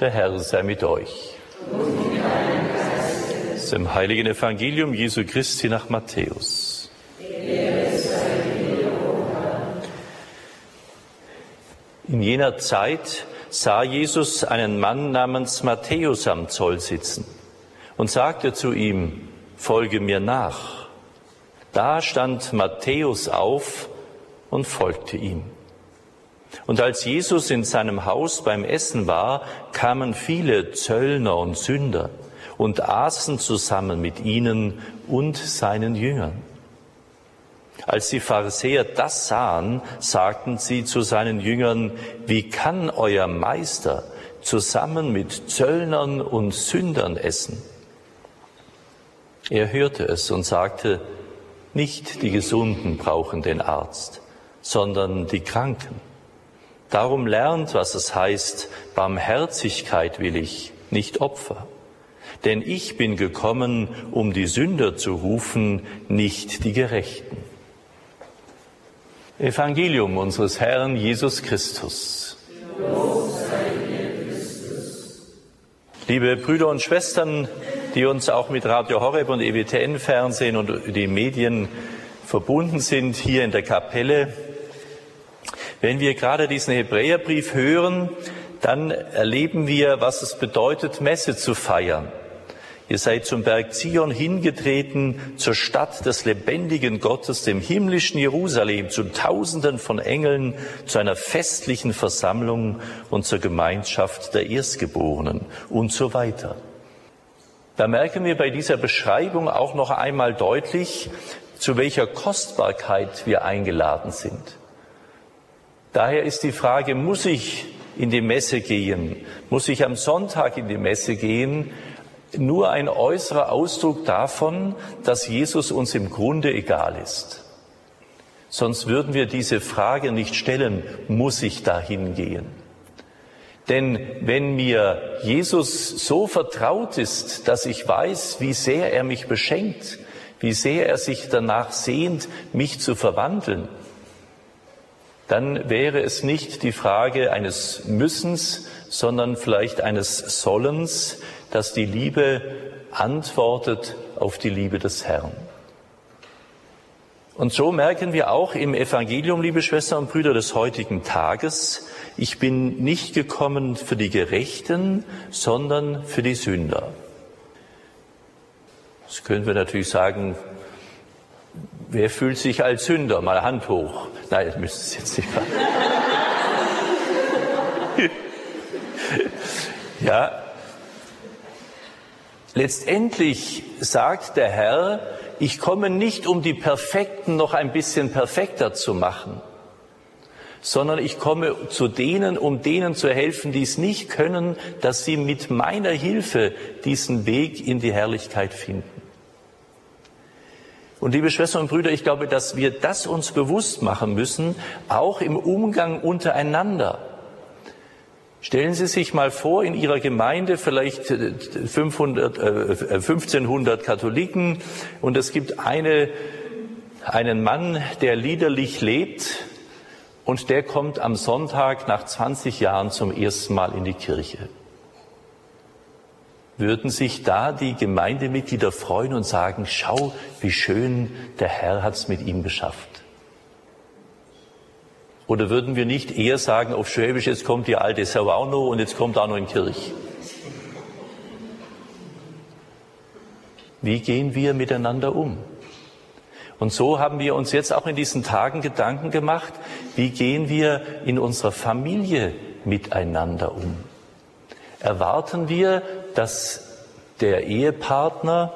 Der Herr sei mit euch. Aus dem heiligen Evangelium Jesu Christi nach Matthäus. In jener Zeit sah Jesus einen Mann namens Matthäus am Zoll sitzen und sagte zu ihm, Folge mir nach. Da stand Matthäus auf und folgte ihm. Und als Jesus in seinem Haus beim Essen war, kamen viele Zöllner und Sünder und aßen zusammen mit ihnen und seinen Jüngern. Als die Pharisäer das sahen, sagten sie zu seinen Jüngern, wie kann euer Meister zusammen mit Zöllnern und Sündern essen? Er hörte es und sagte, nicht die Gesunden brauchen den Arzt, sondern die Kranken. Darum lernt, was es heißt, Barmherzigkeit will ich, nicht Opfer. Denn ich bin gekommen, um die Sünder zu rufen, nicht die Gerechten. Evangelium unseres Herrn Jesus Christus. Liebe Brüder und Schwestern, die uns auch mit Radio Horeb und EWTN Fernsehen und die Medien verbunden sind, hier in der Kapelle, wenn wir gerade diesen Hebräerbrief hören, dann erleben wir, was es bedeutet, Messe zu feiern. Ihr seid zum Berg Zion hingetreten, zur Stadt des lebendigen Gottes, dem himmlischen Jerusalem, zu Tausenden von Engeln, zu einer festlichen Versammlung und zur Gemeinschaft der Erstgeborenen und so weiter. Da merken wir bei dieser Beschreibung auch noch einmal deutlich, zu welcher Kostbarkeit wir eingeladen sind. Daher ist die Frage, muss ich in die Messe gehen? Muss ich am Sonntag in die Messe gehen? Nur ein äußerer Ausdruck davon, dass Jesus uns im Grunde egal ist. Sonst würden wir diese Frage nicht stellen, muss ich da hingehen? Denn wenn mir Jesus so vertraut ist, dass ich weiß, wie sehr er mich beschenkt, wie sehr er sich danach sehnt, mich zu verwandeln, dann wäre es nicht die Frage eines Müssens, sondern vielleicht eines Sollens, dass die Liebe antwortet auf die Liebe des Herrn. Und so merken wir auch im Evangelium, liebe Schwestern und Brüder des heutigen Tages, ich bin nicht gekommen für die Gerechten, sondern für die Sünder. Das können wir natürlich sagen, Wer fühlt sich als Sünder? Mal Hand hoch. Nein, das müsste es jetzt nicht machen. ja. Letztendlich sagt der Herr, ich komme nicht, um die Perfekten noch ein bisschen perfekter zu machen, sondern ich komme zu denen, um denen zu helfen, die es nicht können, dass sie mit meiner Hilfe diesen Weg in die Herrlichkeit finden. Und liebe Schwestern und Brüder, ich glaube, dass wir das uns bewusst machen müssen, auch im Umgang untereinander. Stellen Sie sich mal vor, in Ihrer Gemeinde vielleicht 500, äh, 1500 äh, Katholiken und es gibt eine, einen Mann, der liederlich lebt und der kommt am Sonntag nach 20 Jahren zum ersten Mal in die Kirche würden sich da die Gemeindemitglieder freuen und sagen, schau, wie schön der Herr hat's mit ihm geschafft. Oder würden wir nicht eher sagen auf Schwäbisch, jetzt kommt die alte Sau auch noch und jetzt kommt auch noch in Kirch? Wie gehen wir miteinander um? Und so haben wir uns jetzt auch in diesen Tagen Gedanken gemacht, wie gehen wir in unserer Familie miteinander um? Erwarten wir, dass der Ehepartner,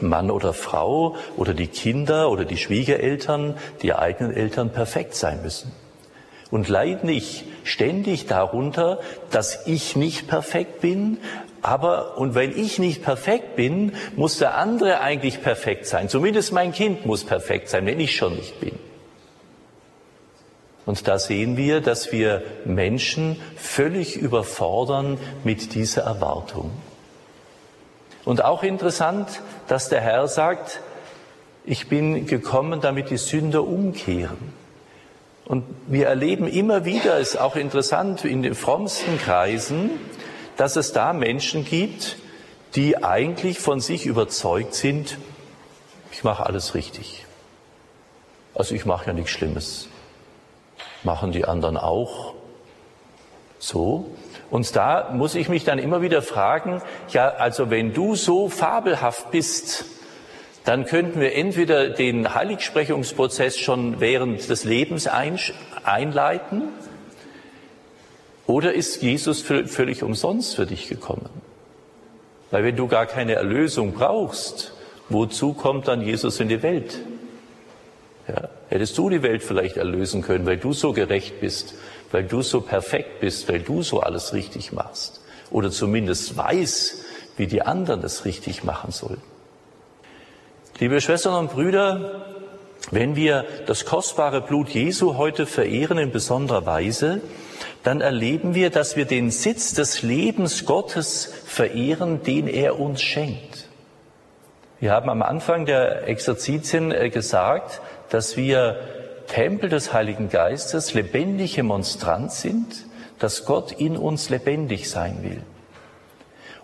Mann oder Frau oder die Kinder oder die Schwiegereltern, die eigenen Eltern perfekt sein müssen. Und leid nicht ständig darunter, dass ich nicht perfekt bin, aber, und weil ich nicht perfekt bin, muss der andere eigentlich perfekt sein. Zumindest mein Kind muss perfekt sein, wenn ich schon nicht bin. Und da sehen wir, dass wir Menschen völlig überfordern mit dieser Erwartung. Und auch interessant, dass der Herr sagt, ich bin gekommen, damit die Sünder umkehren. Und wir erleben immer wieder, ist auch interessant, in den frommsten Kreisen, dass es da Menschen gibt, die eigentlich von sich überzeugt sind, ich mache alles richtig. Also ich mache ja nichts Schlimmes. Machen die anderen auch so? Und da muss ich mich dann immer wieder fragen, ja, also wenn du so fabelhaft bist, dann könnten wir entweder den Heiligsprechungsprozess schon während des Lebens einleiten, oder ist Jesus völlig umsonst für dich gekommen? Weil wenn du gar keine Erlösung brauchst, wozu kommt dann Jesus in die Welt? Hättest du die Welt vielleicht erlösen können, weil du so gerecht bist, weil du so perfekt bist, weil du so alles richtig machst oder zumindest weiß, wie die anderen es richtig machen sollen. Liebe Schwestern und Brüder, wenn wir das kostbare Blut Jesu heute verehren in besonderer Weise, dann erleben wir, dass wir den Sitz des Lebens Gottes verehren, den er uns schenkt. Wir haben am Anfang der Exerzitien äh, gesagt, dass wir Tempel des Heiligen Geistes, lebendige Monstrant sind, dass Gott in uns lebendig sein will.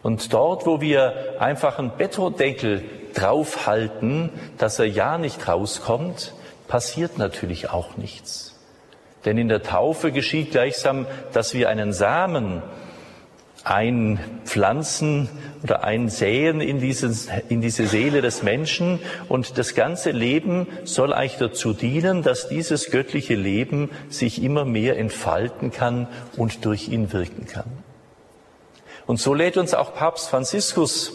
Und dort, wo wir einfach einen Betondeckel draufhalten, dass er ja nicht rauskommt, passiert natürlich auch nichts. Denn in der Taufe geschieht gleichsam, dass wir einen Samen einpflanzen oder einsäen in, dieses, in diese Seele des Menschen. Und das ganze Leben soll eigentlich dazu dienen, dass dieses göttliche Leben sich immer mehr entfalten kann und durch ihn wirken kann. Und so lädt uns auch Papst Franziskus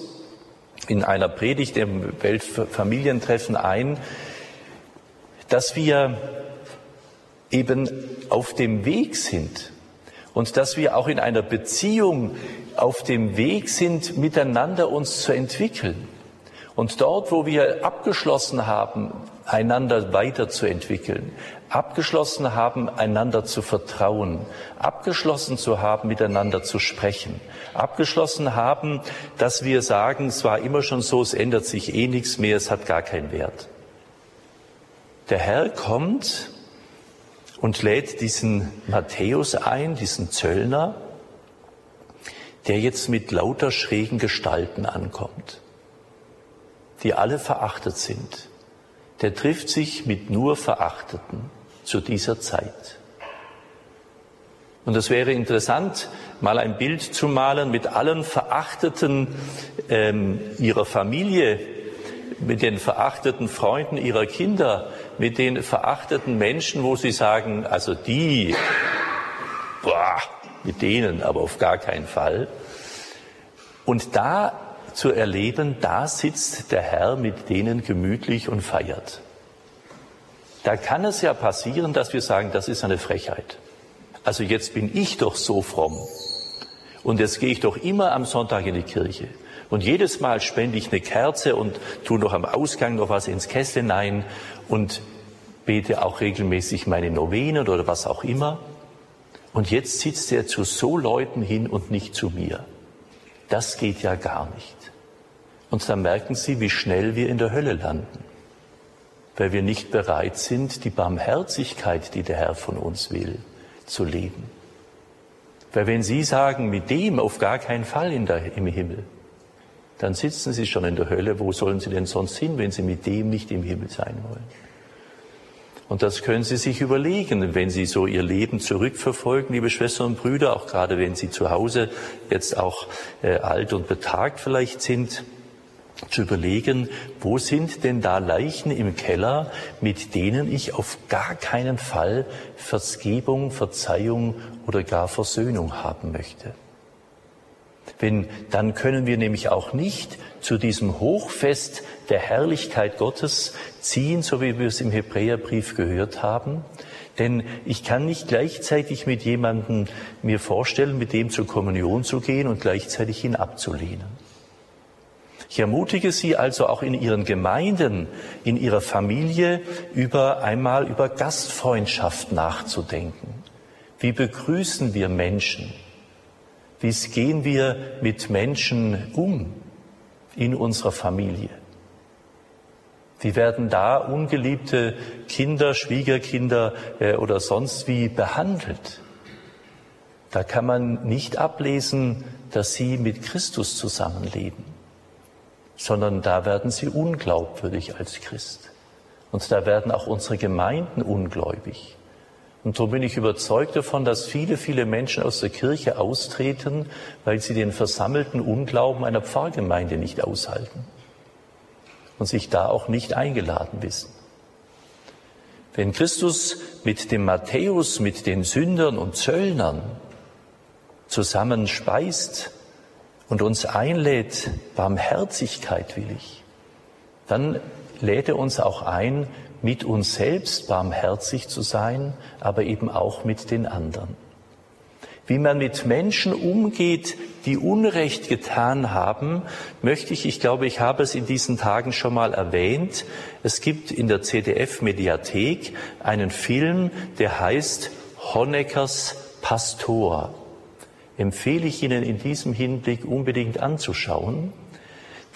in einer Predigt im Weltfamilientreffen ein, dass wir eben auf dem Weg sind und dass wir auch in einer Beziehung auf dem Weg sind, miteinander uns zu entwickeln. Und dort, wo wir abgeschlossen haben, einander weiterzuentwickeln, abgeschlossen haben, einander zu vertrauen, abgeschlossen zu haben, miteinander zu sprechen, abgeschlossen haben, dass wir sagen, es war immer schon so, es ändert sich eh nichts mehr, es hat gar keinen Wert. Der Herr kommt und lädt diesen Matthäus ein, diesen Zöllner, der jetzt mit lauter schrägen Gestalten ankommt, die alle verachtet sind. Der trifft sich mit nur Verachteten zu dieser Zeit. Und es wäre interessant, mal ein Bild zu malen mit allen Verachteten ähm, ihrer Familie, mit den verachteten Freunden ihrer Kinder, mit den verachteten Menschen, wo sie sagen, also die, boah, mit denen aber auf gar keinen Fall. Und da zu erleben, da sitzt der Herr mit denen gemütlich und feiert. Da kann es ja passieren, dass wir sagen, das ist eine Frechheit. Also jetzt bin ich doch so fromm. Und jetzt gehe ich doch immer am Sonntag in die Kirche. Und jedes Mal spende ich eine Kerze und tue noch am Ausgang noch was ins Kessel hinein und bete auch regelmäßig meine Novenen oder was auch immer. Und jetzt sitzt er zu so Leuten hin und nicht zu mir. Das geht ja gar nicht. Und dann merken Sie, wie schnell wir in der Hölle landen, weil wir nicht bereit sind, die Barmherzigkeit, die der Herr von uns will, zu leben. Weil wenn Sie sagen, mit dem auf gar keinen Fall der, im Himmel, dann sitzen Sie schon in der Hölle. Wo sollen Sie denn sonst hin, wenn Sie mit dem nicht im Himmel sein wollen? Und das können Sie sich überlegen, wenn Sie so Ihr Leben zurückverfolgen, liebe Schwestern und Brüder, auch gerade wenn Sie zu Hause jetzt auch äh, alt und betagt vielleicht sind, zu überlegen, wo sind denn da Leichen im Keller, mit denen ich auf gar keinen Fall Vergebung, Verzeihung oder gar Versöhnung haben möchte. Wenn, dann können wir nämlich auch nicht zu diesem Hochfest der Herrlichkeit Gottes ziehen, so wie wir es im Hebräerbrief gehört haben. Denn ich kann nicht gleichzeitig mit jemandem mir vorstellen, mit dem zur Kommunion zu gehen und gleichzeitig ihn abzulehnen. Ich ermutige Sie also auch in Ihren Gemeinden, in Ihrer Familie über einmal über Gastfreundschaft nachzudenken. Wie begrüßen wir Menschen? Wie gehen wir mit Menschen um in unserer Familie? Wie werden da ungeliebte Kinder, Schwiegerkinder äh, oder sonst wie behandelt? da kann man nicht ablesen, dass sie mit Christus zusammenleben, sondern da werden sie unglaubwürdig als Christ. Und da werden auch unsere Gemeinden ungläubig. Und so bin ich überzeugt davon, dass viele, viele Menschen aus der Kirche austreten, weil sie den versammelten Unglauben einer Pfarrgemeinde nicht aushalten und sich da auch nicht eingeladen wissen. Wenn Christus mit dem Matthäus, mit den Sündern und Zöllnern zusammen speist und uns einlädt, Barmherzigkeit will ich, dann lädt er uns auch ein, mit uns selbst barmherzig zu sein, aber eben auch mit den anderen. Wie man mit Menschen umgeht, die Unrecht getan haben, möchte ich, ich glaube, ich habe es in diesen Tagen schon mal erwähnt, es gibt in der CDF-Mediathek einen Film, der heißt Honeckers Pastor. Empfehle ich Ihnen in diesem Hinblick unbedingt anzuschauen,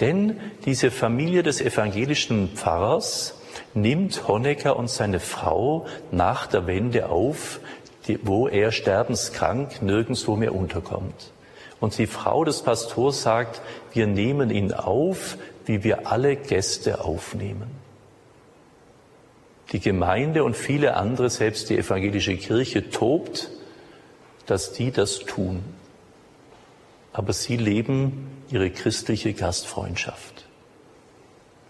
denn diese Familie des evangelischen Pfarrers nimmt Honecker und seine Frau nach der Wende auf, die, wo er sterbenskrank nirgendwo mehr unterkommt. Und die Frau des Pastors sagt, wir nehmen ihn auf, wie wir alle Gäste aufnehmen. Die Gemeinde und viele andere, selbst die evangelische Kirche, tobt, dass die das tun. Aber sie leben ihre christliche Gastfreundschaft.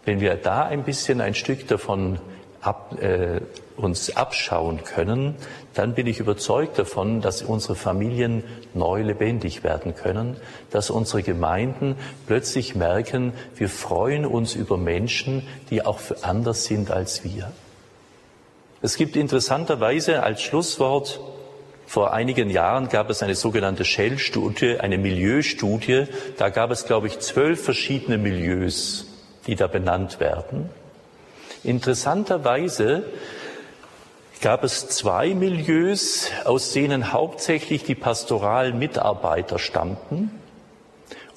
Wenn wir da ein bisschen ein Stück davon ab, äh, uns abschauen können, dann bin ich überzeugt davon, dass unsere Familien neu lebendig werden können, dass unsere Gemeinden plötzlich merken, wir freuen uns über Menschen, die auch anders sind als wir. Es gibt interessanterweise als Schlusswort vor einigen Jahren gab es eine sogenannte Shell-Studie, eine Milieustudie. Da gab es, glaube ich, zwölf verschiedene Milieus die da benannt werden. Interessanterweise gab es zwei Milieus, aus denen hauptsächlich die pastoralen Mitarbeiter stammten.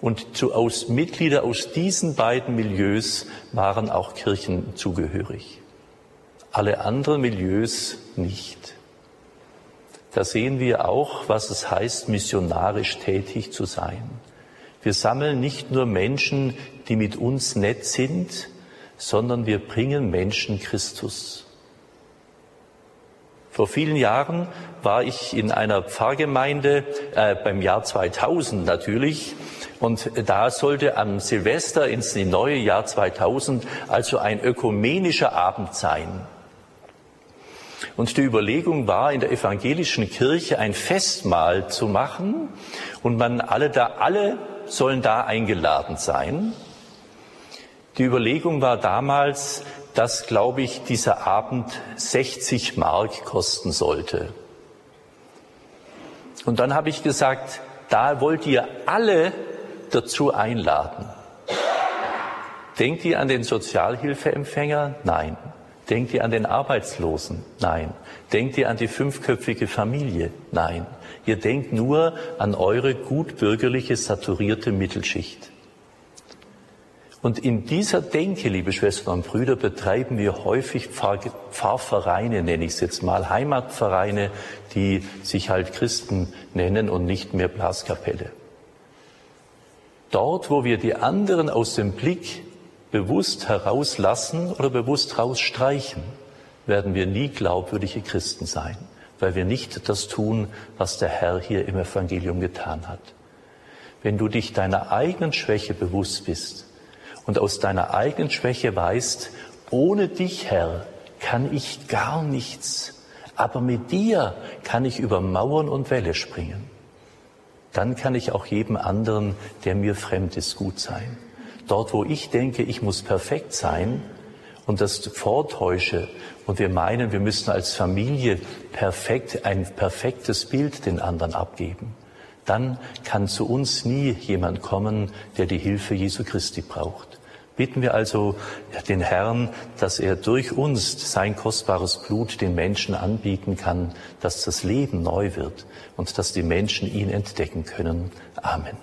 Und zu, aus, Mitglieder aus diesen beiden Milieus waren auch Kirchen zugehörig. Alle anderen Milieus nicht. Da sehen wir auch, was es heißt, missionarisch tätig zu sein. Wir sammeln nicht nur Menschen, die mit uns nett sind, sondern wir bringen Menschen Christus. Vor vielen Jahren war ich in einer Pfarrgemeinde, äh, beim Jahr 2000 natürlich, und da sollte am Silvester ins neue Jahr 2000 also ein ökumenischer Abend sein. Und die Überlegung war, in der evangelischen Kirche ein Festmahl zu machen und man alle da, alle sollen da eingeladen sein. Die Überlegung war damals, dass, glaube ich, dieser Abend 60 Mark kosten sollte. Und dann habe ich gesagt, da wollt ihr alle dazu einladen. Denkt ihr an den Sozialhilfeempfänger? Nein. Denkt ihr an den Arbeitslosen? Nein. Denkt ihr an die fünfköpfige Familie? Nein. Ihr denkt nur an eure gutbürgerliche, saturierte Mittelschicht. Und in dieser Denke, liebe Schwestern und Brüder, betreiben wir häufig Pfarr Pfarrvereine, nenne ich es jetzt mal, Heimatvereine, die sich halt Christen nennen und nicht mehr Blaskapelle. Dort, wo wir die anderen aus dem Blick bewusst herauslassen oder bewusst rausstreichen, werden wir nie glaubwürdige Christen sein, weil wir nicht das tun, was der Herr hier im Evangelium getan hat. Wenn du dich deiner eigenen Schwäche bewusst bist und aus deiner eigenen Schwäche weißt, ohne dich, Herr, kann ich gar nichts, aber mit dir kann ich über Mauern und Wälle springen, dann kann ich auch jedem anderen, der mir fremd ist, gut sein. Dort, wo ich denke, ich muss perfekt sein und das vortäusche und wir meinen, wir müssen als Familie perfekt, ein perfektes Bild den anderen abgeben, dann kann zu uns nie jemand kommen, der die Hilfe Jesu Christi braucht. Bitten wir also den Herrn, dass er durch uns sein kostbares Blut den Menschen anbieten kann, dass das Leben neu wird und dass die Menschen ihn entdecken können. Amen.